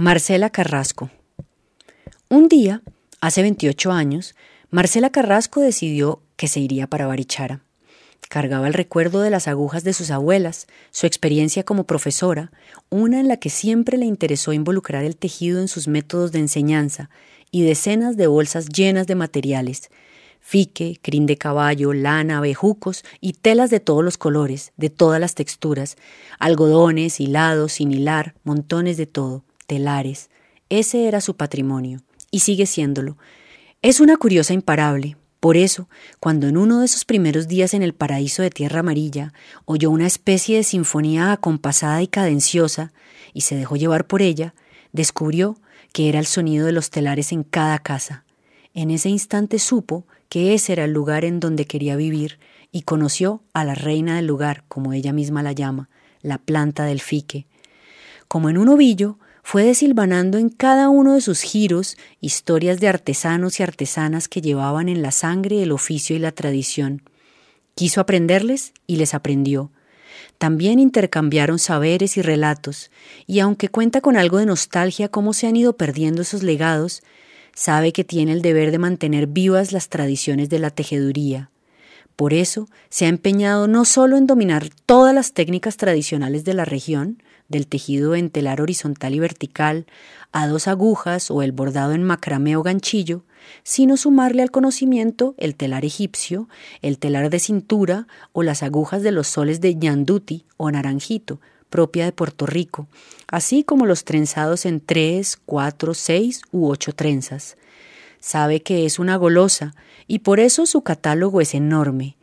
Marcela Carrasco. Un día, hace 28 años, Marcela Carrasco decidió que se iría para Barichara. Cargaba el recuerdo de las agujas de sus abuelas, su experiencia como profesora, una en la que siempre le interesó involucrar el tejido en sus métodos de enseñanza, y decenas de bolsas llenas de materiales, fique, crin de caballo, lana, bejucos y telas de todos los colores, de todas las texturas, algodones, hilados, sin hilar, montones de todo telares. Ese era su patrimonio, y sigue siéndolo. Es una curiosa imparable. Por eso, cuando en uno de esos primeros días en el paraíso de Tierra Amarilla oyó una especie de sinfonía acompasada y cadenciosa, y se dejó llevar por ella, descubrió que era el sonido de los telares en cada casa. En ese instante supo que ese era el lugar en donde quería vivir y conoció a la reina del lugar, como ella misma la llama, la planta del fique. Como en un ovillo, fue desilvanando en cada uno de sus giros historias de artesanos y artesanas que llevaban en la sangre el oficio y la tradición. Quiso aprenderles y les aprendió. También intercambiaron saberes y relatos, y aunque cuenta con algo de nostalgia cómo se han ido perdiendo esos legados, sabe que tiene el deber de mantener vivas las tradiciones de la tejeduría. Por eso se ha empeñado no solo en dominar todas las técnicas tradicionales de la región, del tejido en telar horizontal y vertical, a dos agujas o el bordado en macramé o ganchillo, sino sumarle al conocimiento el telar egipcio, el telar de cintura o las agujas de los soles de ñanduti o naranjito, propia de Puerto Rico, así como los trenzados en tres, cuatro, seis u ocho trenzas. Sabe que es una golosa y por eso su catálogo es enorme,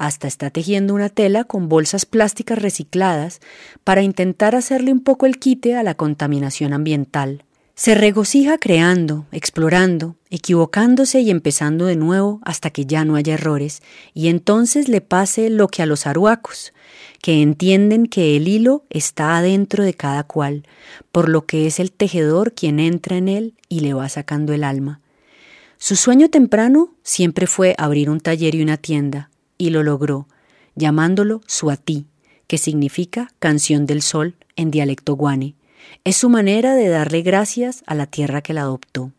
hasta está tejiendo una tela con bolsas plásticas recicladas para intentar hacerle un poco el quite a la contaminación ambiental. Se regocija creando, explorando, equivocándose y empezando de nuevo hasta que ya no haya errores, y entonces le pase lo que a los aruacos, que entienden que el hilo está adentro de cada cual, por lo que es el tejedor quien entra en él y le va sacando el alma. Su sueño temprano siempre fue abrir un taller y una tienda, y lo logró, llamándolo Suatí, que significa canción del sol en dialecto guane. Es su manera de darle gracias a la tierra que la adoptó.